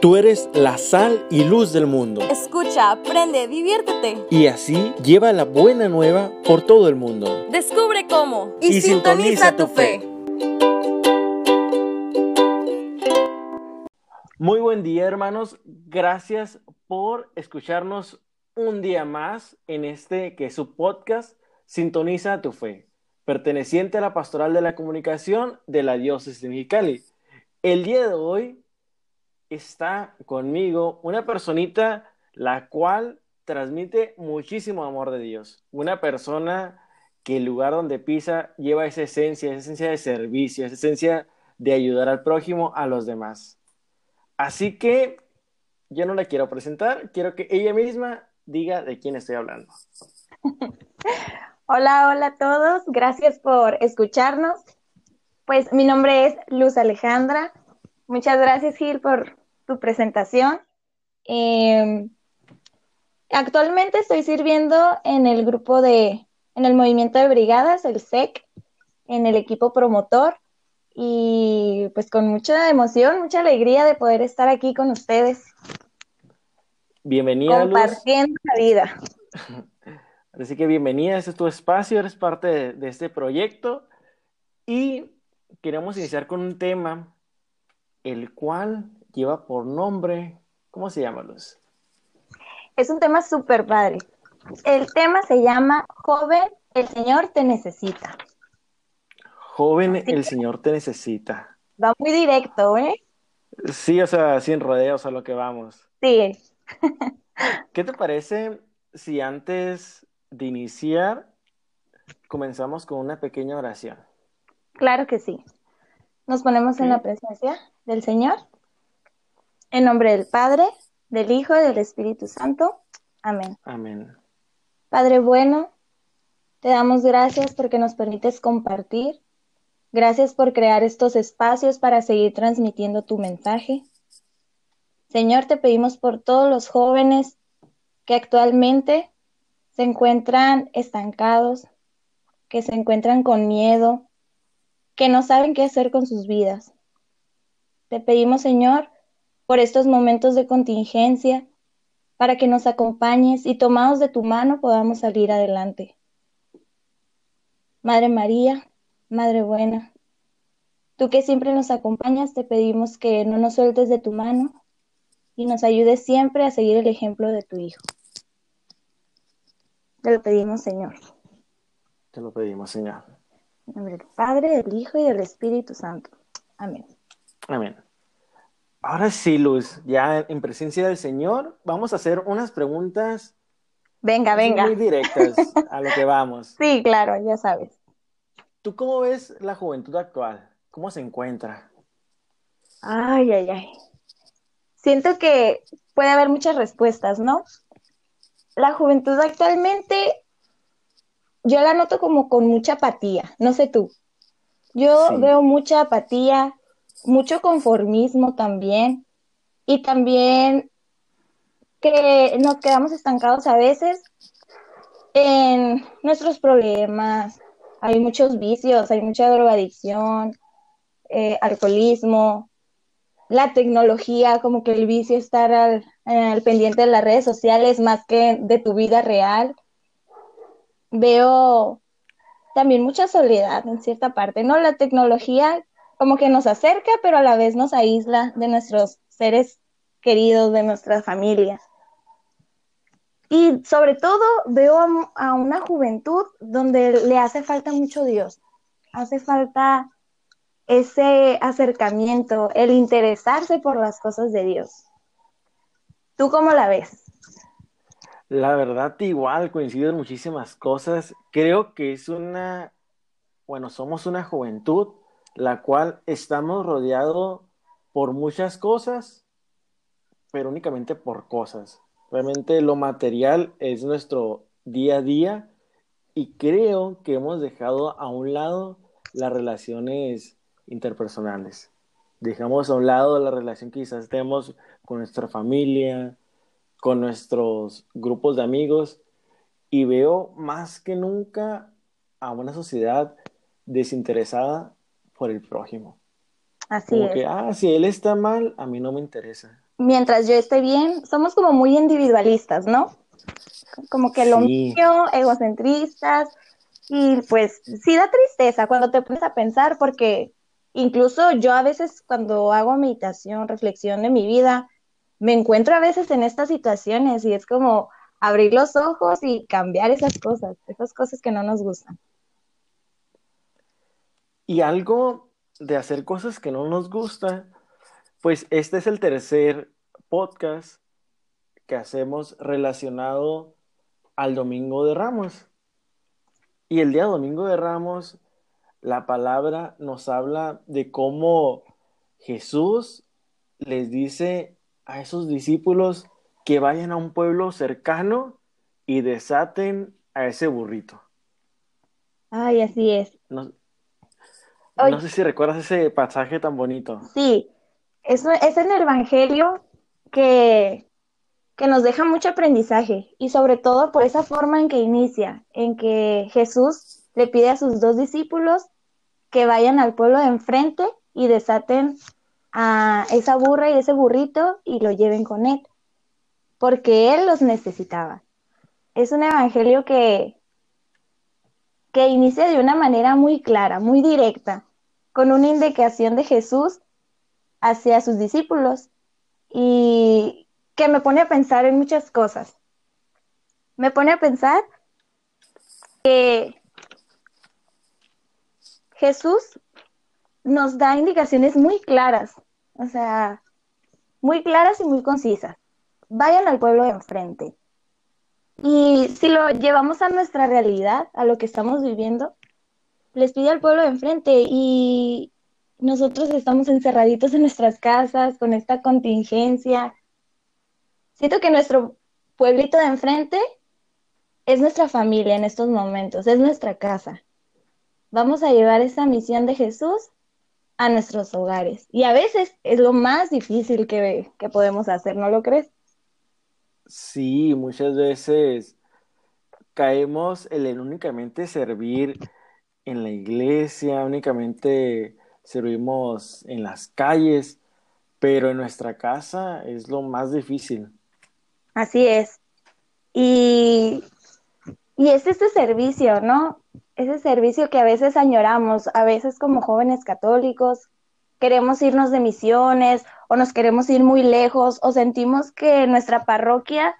Tú eres la sal y luz del mundo. Escucha, aprende, diviértete. Y así lleva la buena nueva por todo el mundo. Descubre cómo Y sintoniza tu fe. Muy buen día, hermanos. Gracias por escucharnos un día más en este que es su podcast Sintoniza tu fe, perteneciente a la Pastoral de la Comunicación de la Diócesis de Mexicali. El día de hoy está conmigo una personita la cual transmite muchísimo amor de Dios. Una persona que el lugar donde pisa lleva esa esencia, esa esencia de servicio, esa esencia de ayudar al prójimo, a los demás. Así que yo no la quiero presentar, quiero que ella misma diga de quién estoy hablando. Hola, hola a todos. Gracias por escucharnos. Pues mi nombre es Luz Alejandra. Muchas gracias, Gil, por tu presentación. Eh, actualmente estoy sirviendo en el grupo de, en el movimiento de brigadas, el SEC, en el equipo promotor y pues con mucha emoción, mucha alegría de poder estar aquí con ustedes, Bienvenida, Luz. compartiendo la vida. Así que bienvenida, este es tu espacio, eres parte de, de este proyecto y queremos iniciar con un tema el cual lleva por nombre, ¿cómo se llama, Luz? Es un tema súper padre. El tema se llama Joven, el Señor te necesita. Joven, el Señor te necesita. Va muy directo, ¿eh? Sí, o sea, sin rodeos a lo que vamos. Sí. ¿Qué te parece si antes de iniciar comenzamos con una pequeña oración? Claro que sí. Nos ponemos en la presencia del Señor. En nombre del Padre, del Hijo y del Espíritu Santo. Amén. Amén. Padre bueno, te damos gracias porque nos permites compartir. Gracias por crear estos espacios para seguir transmitiendo tu mensaje. Señor, te pedimos por todos los jóvenes que actualmente se encuentran estancados, que se encuentran con miedo, que no saben qué hacer con sus vidas. Te pedimos, Señor, por estos momentos de contingencia, para que nos acompañes y tomados de tu mano podamos salir adelante. Madre María, Madre buena, tú que siempre nos acompañas, te pedimos que no nos sueltes de tu mano y nos ayudes siempre a seguir el ejemplo de tu Hijo. Te lo pedimos, Señor. Te lo pedimos, Señor. En nombre del Padre, del Hijo y del Espíritu Santo. Amén. Amén. Ahora sí, Luz, ya en presencia del Señor, vamos a hacer unas preguntas Venga, venga. muy directas a lo que vamos. Sí, claro, ya sabes. ¿Tú cómo ves la juventud actual? ¿Cómo se encuentra? Ay, ay, ay. Siento que puede haber muchas respuestas, ¿no? La juventud actualmente, yo la noto como con mucha apatía, no sé tú. Yo Sí. veo mucha apatía, mucho conformismo también, y también que nos quedamos estancados a veces en nuestros problemas. Hay muchos vicios, hay mucha drogadicción, eh, alcoholismo, la tecnología, como que el vicio estar al, al pendiente de las redes sociales más que de tu vida real. Veo también mucha soledad en cierta parte, ¿no? La tecnología como que nos acerca, pero a la vez nos aísla de nuestros seres queridos, de nuestra familia. Y sobre todo veo a, a una juventud donde le hace falta mucho Dios, hace falta ese acercamiento, el interesarse por las cosas de Dios. ¿Tú cómo la ves? La verdad, igual, coincido en muchísimas cosas. Creo que es una, bueno, somos una juventud la cual estamos rodeados por muchas cosas, pero únicamente por cosas. Realmente lo material es nuestro día a día y creo que hemos dejado a un lado las relaciones interpersonales. Dejamos a un lado la relación que quizás tenemos con nuestra familia, con nuestros grupos de amigos y veo más que nunca a una sociedad desinteresada por el prójimo. Así Como es. que, ah, si él está mal, a mí no me interesa. mientras yo esté bien, somos como muy individualistas, ¿no? Como que lo mío, egocentristas, y pues sí da tristeza cuando te pones a pensar, porque incluso yo a veces cuando hago meditación, reflexión de mi vida, me encuentro a veces en estas situaciones y es como abrir los ojos y cambiar esas cosas, esas cosas que no nos gustan. Y algo de hacer cosas que no nos gustan, pues este es el tercer podcast que hacemos relacionado al Domingo de Ramos. Y el día Domingo de Ramos, la palabra nos habla de cómo Jesús les dice a esos discípulos que vayan a un pueblo cercano y desaten a ese burrito. Ay, así es. No, sé si recuerdas ese pasaje tan bonito. Sí, es, es en el Evangelio que, que nos deja mucho aprendizaje y sobre todo por esa forma en que inicia, en que Jesús le pide a sus dos discípulos que vayan al pueblo de enfrente y desaten a esa burra y ese burrito y lo lleven con él, porque él los necesitaba. Es un evangelio que, que inicia de una manera muy clara, muy directa, con una indicación de Jesús hacia sus discípulos y que me pone a pensar en muchas cosas. Me pone a pensar que Jesús nos da indicaciones muy claras o sea, muy claras y muy concisas. Vayan al pueblo de enfrente. Y si lo llevamos a nuestra realidad, a lo que estamos viviendo, les pide al pueblo de enfrente y nosotros estamos encerraditos en nuestras casas con esta contingencia. Siento que nuestro pueblito de enfrente es nuestra familia en estos momentos, es nuestra casa. Vamos a llevar esa misión de Jesús a nuestros hogares. Y a veces es lo más difícil que, que podemos hacer, ¿no lo crees? Sí, muchas veces caemos en únicamente servir en la iglesia, únicamente servimos en las calles, pero en nuestra casa es lo más difícil. Así es. Y, y es este servicio, ¿no? Ese servicio que a veces añoramos, a veces como jóvenes católicos, queremos irnos de misiones o nos queremos ir muy lejos o sentimos que nuestra parroquia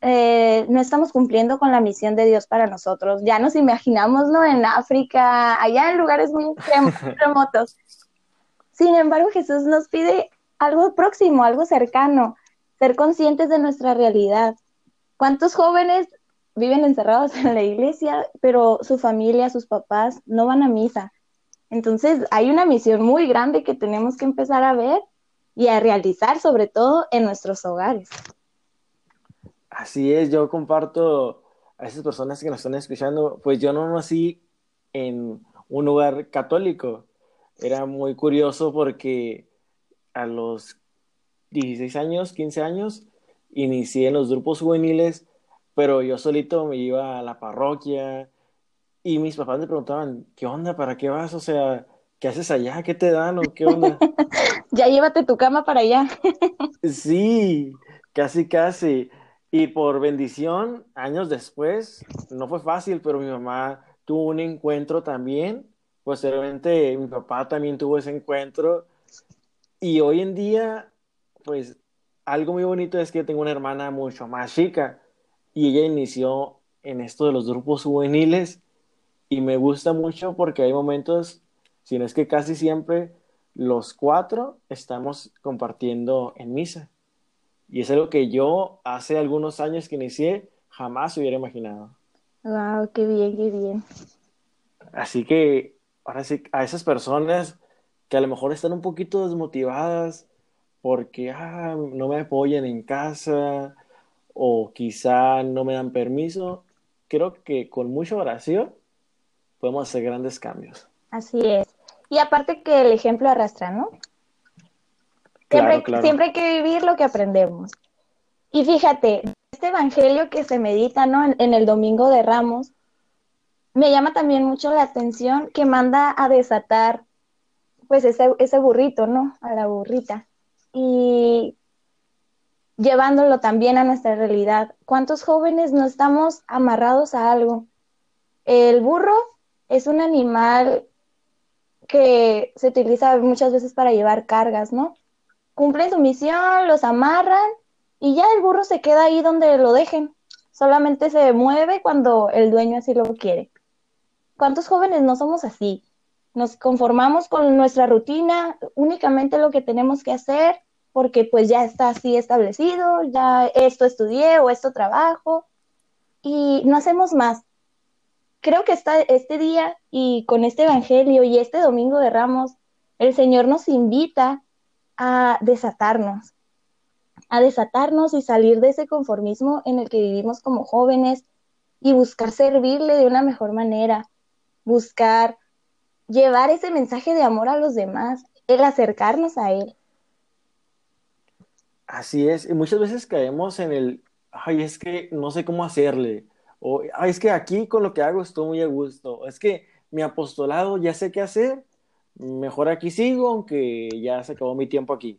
eh, no estamos cumpliendo con la misión de Dios para nosotros. Ya nos imaginamos, ¿no? En África, allá en lugares muy remotos. Sin embargo, Jesús nos pide algo próximo, algo cercano, ser conscientes de nuestra realidad. ¿Cuántos jóvenes viven encerrados en la iglesia, pero su familia, sus papás no van a misa. Entonces hay una misión muy grande que tenemos que empezar a ver y a realizar, sobre todo en nuestros hogares. Así es, yo comparto a esas personas que nos están escuchando, pues yo no nací en un lugar católico. Era muy curioso porque a los 16 años, 15 años, inicié en los grupos juveniles pero yo solito me iba a la parroquia y mis papás me preguntaban, ¿qué onda? ¿Para qué vas? O sea, ¿qué haces allá? ¿Qué te dan o qué onda? ya llévate tu cama para allá. sí, casi, casi. Y por bendición, años después, no fue fácil, pero mi mamá tuvo un encuentro también. Posteriormente, mi papá también tuvo ese encuentro. Y hoy en día, pues, algo muy bonito es que tengo una hermana mucho más chica y ella inició en esto de los grupos juveniles y me gusta mucho porque hay momentos, si no es que casi siempre, los cuatro estamos compartiendo en misa. Y es algo que yo hace algunos años que inicié jamás hubiera imaginado. Wow, qué bien, qué bien. Así que ahora sí, a esas personas que a lo mejor están un poquito desmotivadas porque ah, no me apoyan en casa, o quizá no me dan permiso, creo que con mucha oración podemos hacer grandes cambios. Así es. Y aparte que el ejemplo arrastra, ¿no? Siempre, siempre hay que vivir lo que aprendemos. Y fíjate, este evangelio que se medita, ¿no? En, el domingo de Ramos, me llama también mucho la atención que manda a desatar, pues, ese, ese burrito, ¿no? A la burrita. Y llevándolo también a nuestra realidad. ¿Cuántos jóvenes no estamos amarrados a algo? El burro es un animal que se utiliza muchas veces para llevar cargas, ¿no? Cumplen su misión, los amarran y ya el burro se queda ahí donde lo dejen. Solamente se mueve cuando el dueño así lo quiere. ¿Cuántos jóvenes no somos así? Nos conformamos con nuestra rutina, únicamente lo que tenemos que hacer, porque pues ya está así establecido, ya esto estudié o esto trabajo, y no hacemos más creo que está este día y con este Evangelio y este Domingo de Ramos, el Señor nos invita a desatarnos, a desatarnos y salir de ese conformismo en el que vivimos como jóvenes y buscar servirle de una mejor manera, buscar llevar ese mensaje de amor a los demás, el acercarnos a Él. Así es, y muchas veces caemos en el, ay, es que no sé cómo hacerle, o es que aquí con lo que hago estoy muy a gusto, es que mi apostolado ya sé qué hacer, mejor aquí sigo, aunque ya se acabó mi tiempo aquí.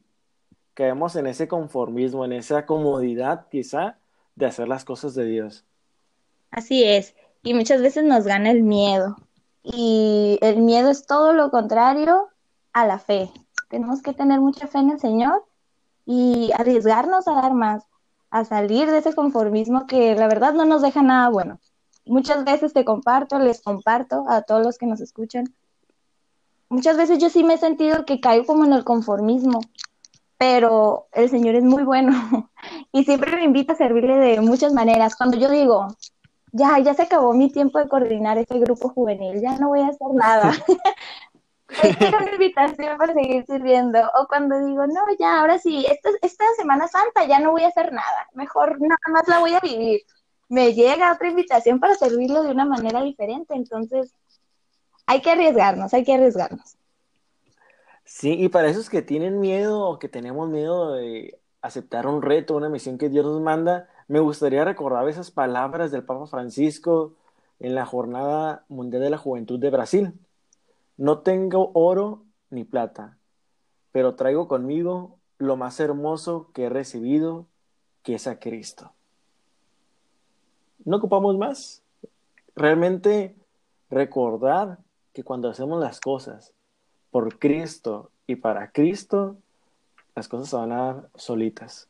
Caemos en ese conformismo, en esa comodidad quizá de hacer las cosas de Dios. Así es, y muchas veces nos gana el miedo, y el miedo es todo lo contrario a la fe. Tenemos que tener mucha fe en el Señor y arriesgarnos a dar más a salir de ese conformismo que la verdad no nos deja nada bueno. Muchas veces te comparto, les comparto a todos los que nos escuchan. Muchas veces yo sí me he sentido que caigo como en el conformismo, pero el Señor es muy bueno y siempre me invita a servirle de muchas maneras. Cuando yo digo, ya, ya se acabó mi tiempo de coordinar este grupo juvenil, ya no voy a hacer nada. quiero una invitación para seguir sirviendo. O cuando digo, no, ya, ahora sí, esta, esta Semana Santa ya no voy a hacer nada, mejor nada más la voy a vivir. Me llega otra invitación para servirlo de una manera diferente. Entonces, hay que arriesgarnos, hay que arriesgarnos. Sí, y para esos que tienen miedo o que tenemos miedo de aceptar un reto, una misión que Dios nos manda, me gustaría recordar esas palabras del Papa Francisco en la Jornada Mundial de la Juventud de Brasil no tengo oro ni plata, pero traigo conmigo lo más hermoso que he recibido, que es a Cristo. No ocupamos más. Realmente recordar que cuando hacemos las cosas por Cristo y para Cristo, las cosas se van a dar solitas.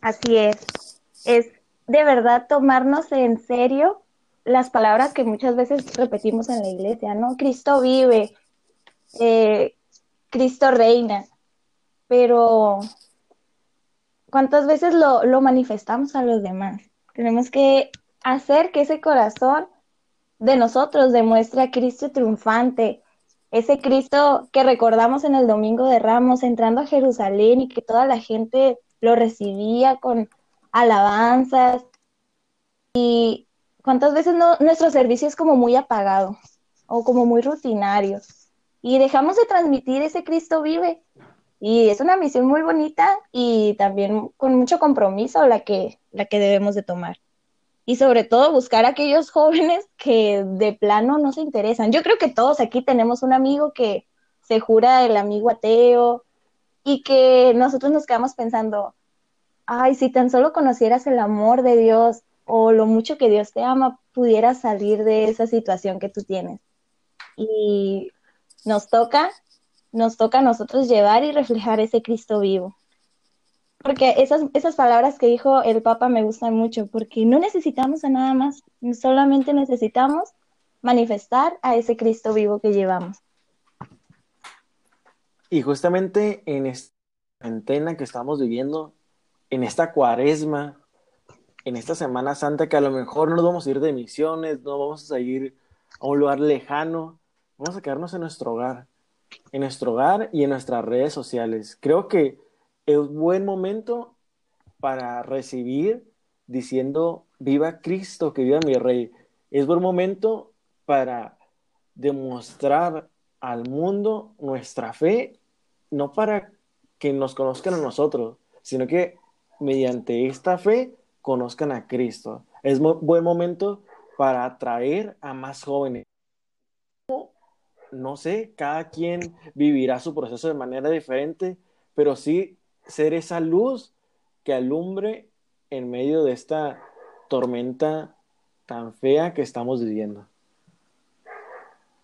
Así es. Es de verdad tomarnos en serio las palabras que muchas veces repetimos en la iglesia, ¿no? Cristo vive, eh, Cristo reina, pero ¿cuántas veces lo, lo manifestamos a los demás? Tenemos que hacer que ese corazón de nosotros demuestre a Cristo triunfante, ese Cristo que recordamos en el Domingo de Ramos, entrando a Jerusalén y que toda la gente lo recibía con alabanzas. Y ¿Cuántas veces nuestro servicio es como muy apagado o como muy rutinario? Y dejamos de transmitir ese Cristo vive. Y es una misión muy bonita y también con mucho compromiso la que, la que debemos de tomar. Y sobre todo buscar a aquellos jóvenes que de plano no se interesan. Yo creo que todos aquí tenemos un amigo que se jura el amigo ateo y que nosotros nos quedamos pensando, ay, si tan solo conocieras el amor de Dios, o lo mucho que Dios te ama, pudiera salir de esa situación que tú tienes. Y nos toca, nos toca a nosotros llevar y reflejar ese Cristo vivo. Porque esas, esas palabras que dijo el Papa me gustan mucho, porque no necesitamos a nada más, solamente necesitamos manifestar a ese Cristo vivo que llevamos. Y justamente en esta antena que estamos viviendo, en esta cuaresma, en esta Semana Santa que a lo mejor no nos vamos a ir de misiones, no vamos a ir a un lugar lejano, vamos a quedarnos en nuestro hogar, en nuestro hogar y en nuestras redes sociales. Creo que es buen momento para recibir diciendo, viva Cristo, que viva mi rey. Es buen momento para demostrar al mundo nuestra fe, no para que nos conozcan a nosotros, sino que mediante esta fe conozcan a Cristo. Es un buen momento para atraer a más jóvenes. No sé, cada quien vivirá su proceso de manera diferente, pero sí ser esa luz que alumbre en medio de esta tormenta tan fea que estamos viviendo.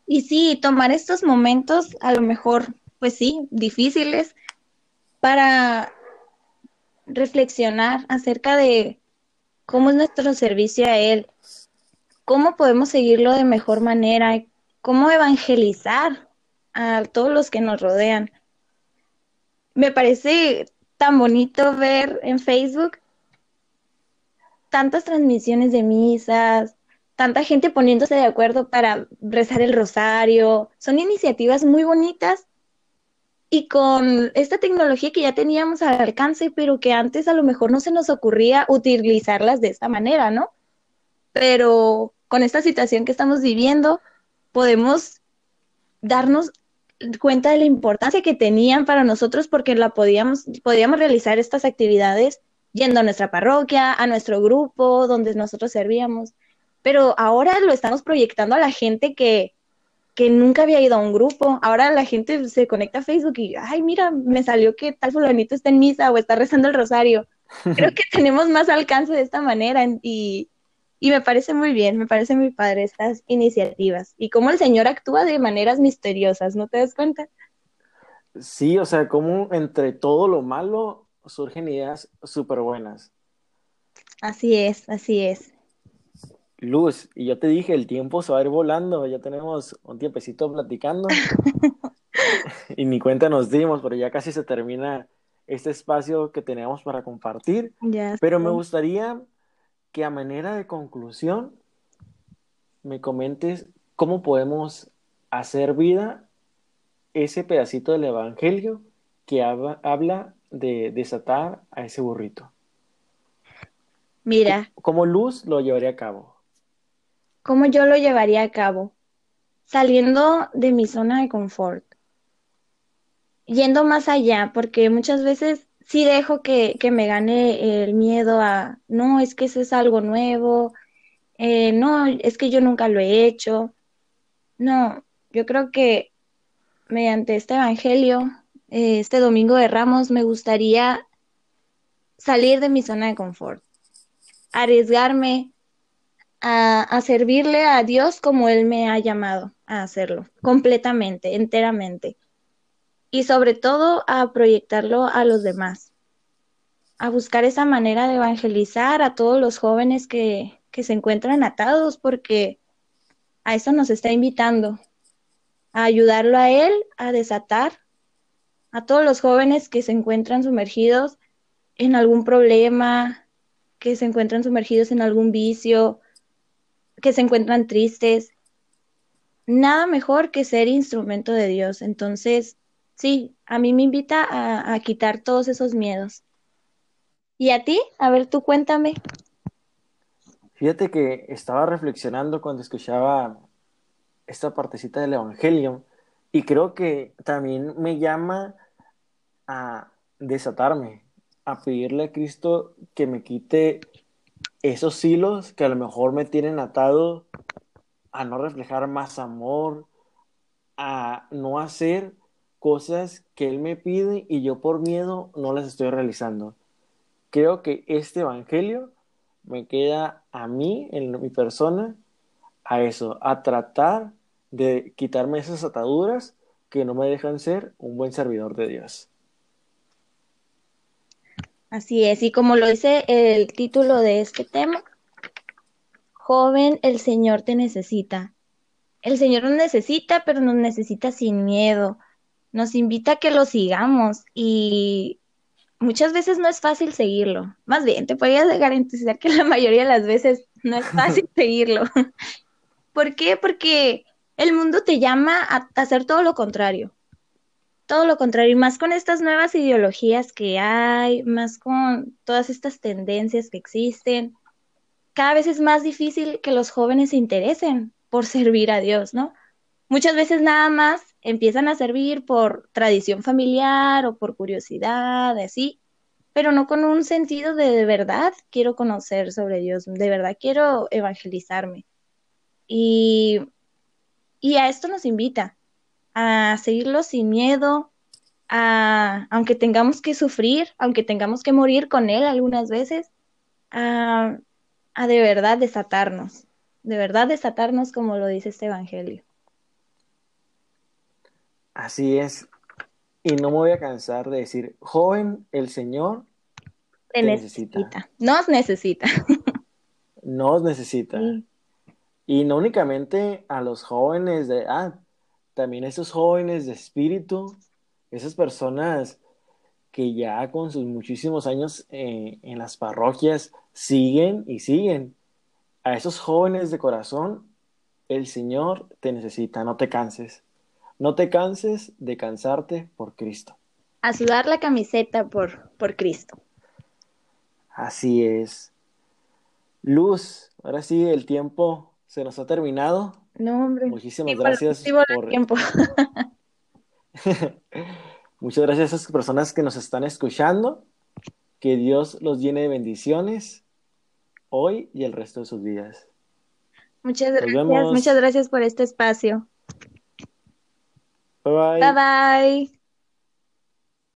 Y sí, tomar estos momentos, a lo mejor, pues sí, difíciles, para reflexionar acerca de cómo es nuestro servicio a Él, cómo podemos seguirlo de mejor manera, cómo evangelizar a todos los que nos rodean. Me parece tan bonito ver en Facebook tantas transmisiones de misas, tanta gente poniéndose de acuerdo para rezar el rosario. Son iniciativas muy bonitas y con esta tecnología que ya teníamos al alcance, pero que antes a lo mejor no se nos ocurría utilizarlas de esta manera, ¿no? Pero con esta situación que estamos viviendo, podemos darnos cuenta de la importancia que tenían para nosotros porque la podíamos, podíamos realizar estas actividades yendo a nuestra parroquia, a nuestro grupo, donde nosotros servíamos. Pero ahora lo estamos proyectando a la gente que, que nunca había ido a un grupo. Ahora la gente se conecta a Facebook y, ay, mira, me salió que tal fulanito está en misa o está rezando el rosario. Creo que tenemos más alcance de esta manera y, y me parece muy bien, me parece muy padre estas iniciativas y cómo el Señor actúa de maneras misteriosas, ¿no te das cuenta? Sí, o sea, cómo entre todo lo malo surgen ideas súper buenas. Así es, así es. Luz, y yo te dije, el tiempo se va a ir volando, ya tenemos un tiempecito platicando y ni cuenta nos dimos, pero ya casi se termina este espacio que teníamos para compartir. pero me gustaría que a manera de conclusión me comentes cómo podemos hacer vida ese pedacito del Evangelio que habla de desatar a ese burrito. Mira. ¿Cómo luz lo llevaría a cabo? ¿Cómo yo lo llevaría a cabo? Saliendo de mi zona de confort. Yendo más allá, porque muchas veces sí dejo que, me gane el miedo a, no, es que eso es algo nuevo, eh, no, es que yo nunca lo he hecho. No, yo creo que mediante este Evangelio, eh, este Domingo de Ramos, me gustaría salir de mi zona de confort, arriesgarme a, servirle a Dios como Él me ha llamado a hacerlo, completamente, enteramente. Y sobre todo a proyectarlo a los demás, a buscar esa manera de evangelizar a todos los jóvenes que, se encuentran atados, porque a eso nos está invitando, a ayudarlo a él a desatar a todos los jóvenes que se encuentran sumergidos en algún problema, que se encuentran sumergidos en algún vicio, que se encuentran tristes. Nada mejor que ser instrumento de Dios. Entonces, sí, a mí me invita a, quitar todos esos miedos. ¿Y a ti? A ver, tú cuéntame. Fíjate que estaba reflexionando cuando escuchaba esta partecita del Evangelio y creo que también me llama a desatarme, a pedirle a Cristo que me quite esos hilos que a lo mejor me tienen atado a no reflejar más amor, a no hacer cosas que Él me pide y yo por miedo no las estoy realizando. Creo que este Evangelio me queda a mí, en mi persona, a eso, a tratar de quitarme esas ataduras que no me dejan ser un buen servidor de Dios. Así es, y como lo dice el título de este tema, joven, el Señor te necesita. El Señor nos necesita, pero nos necesita sin miedo, nos invita a que lo sigamos y muchas veces no es fácil seguirlo. Más bien, te podría garantizar que la mayoría de las veces no es fácil seguirlo. ¿Por qué? Porque el mundo te llama a hacer todo lo contrario. Todo lo contrario, y más con estas nuevas ideologías que hay, más con todas estas tendencias que existen, cada vez es más difícil que los jóvenes se interesen por servir a Dios, ¿no? Muchas veces nada más empiezan a servir por tradición familiar o por curiosidad, así, pero no con un sentido de de verdad quiero conocer sobre Dios, de verdad quiero evangelizarme. Y, y a esto nos invita, a seguirlo sin miedo, a, aunque tengamos que sufrir, aunque tengamos que morir con Él algunas veces, a, a de verdad desatarnos, de verdad desatarnos como lo dice este Evangelio. Así es. Y no me voy a cansar de decir, joven, el Señor Te te necesita. necesita. Nos necesita. Nos necesita. Sí. Y no únicamente a los jóvenes de edad, también esos jóvenes de espíritu, esas personas que ya con sus muchísimos años eh, en las parroquias siguen y siguen. A esos jóvenes de corazón, el Señor te necesita, no te canses. No te canses de cansarte por Cristo. A sudar la camiseta por, por Cristo. Así es. Luz, ahora sí el tiempo se nos ha terminado. No, hombre. Muchísimas Sí, gracias sí por, tiempo. Muchas gracias a esas personas que nos están escuchando. Que Dios los llene de bendiciones hoy y el resto de sus vidas. Muchas Nos gracias, vemos. muchas gracias por este espacio. Bye bye. Bye bye.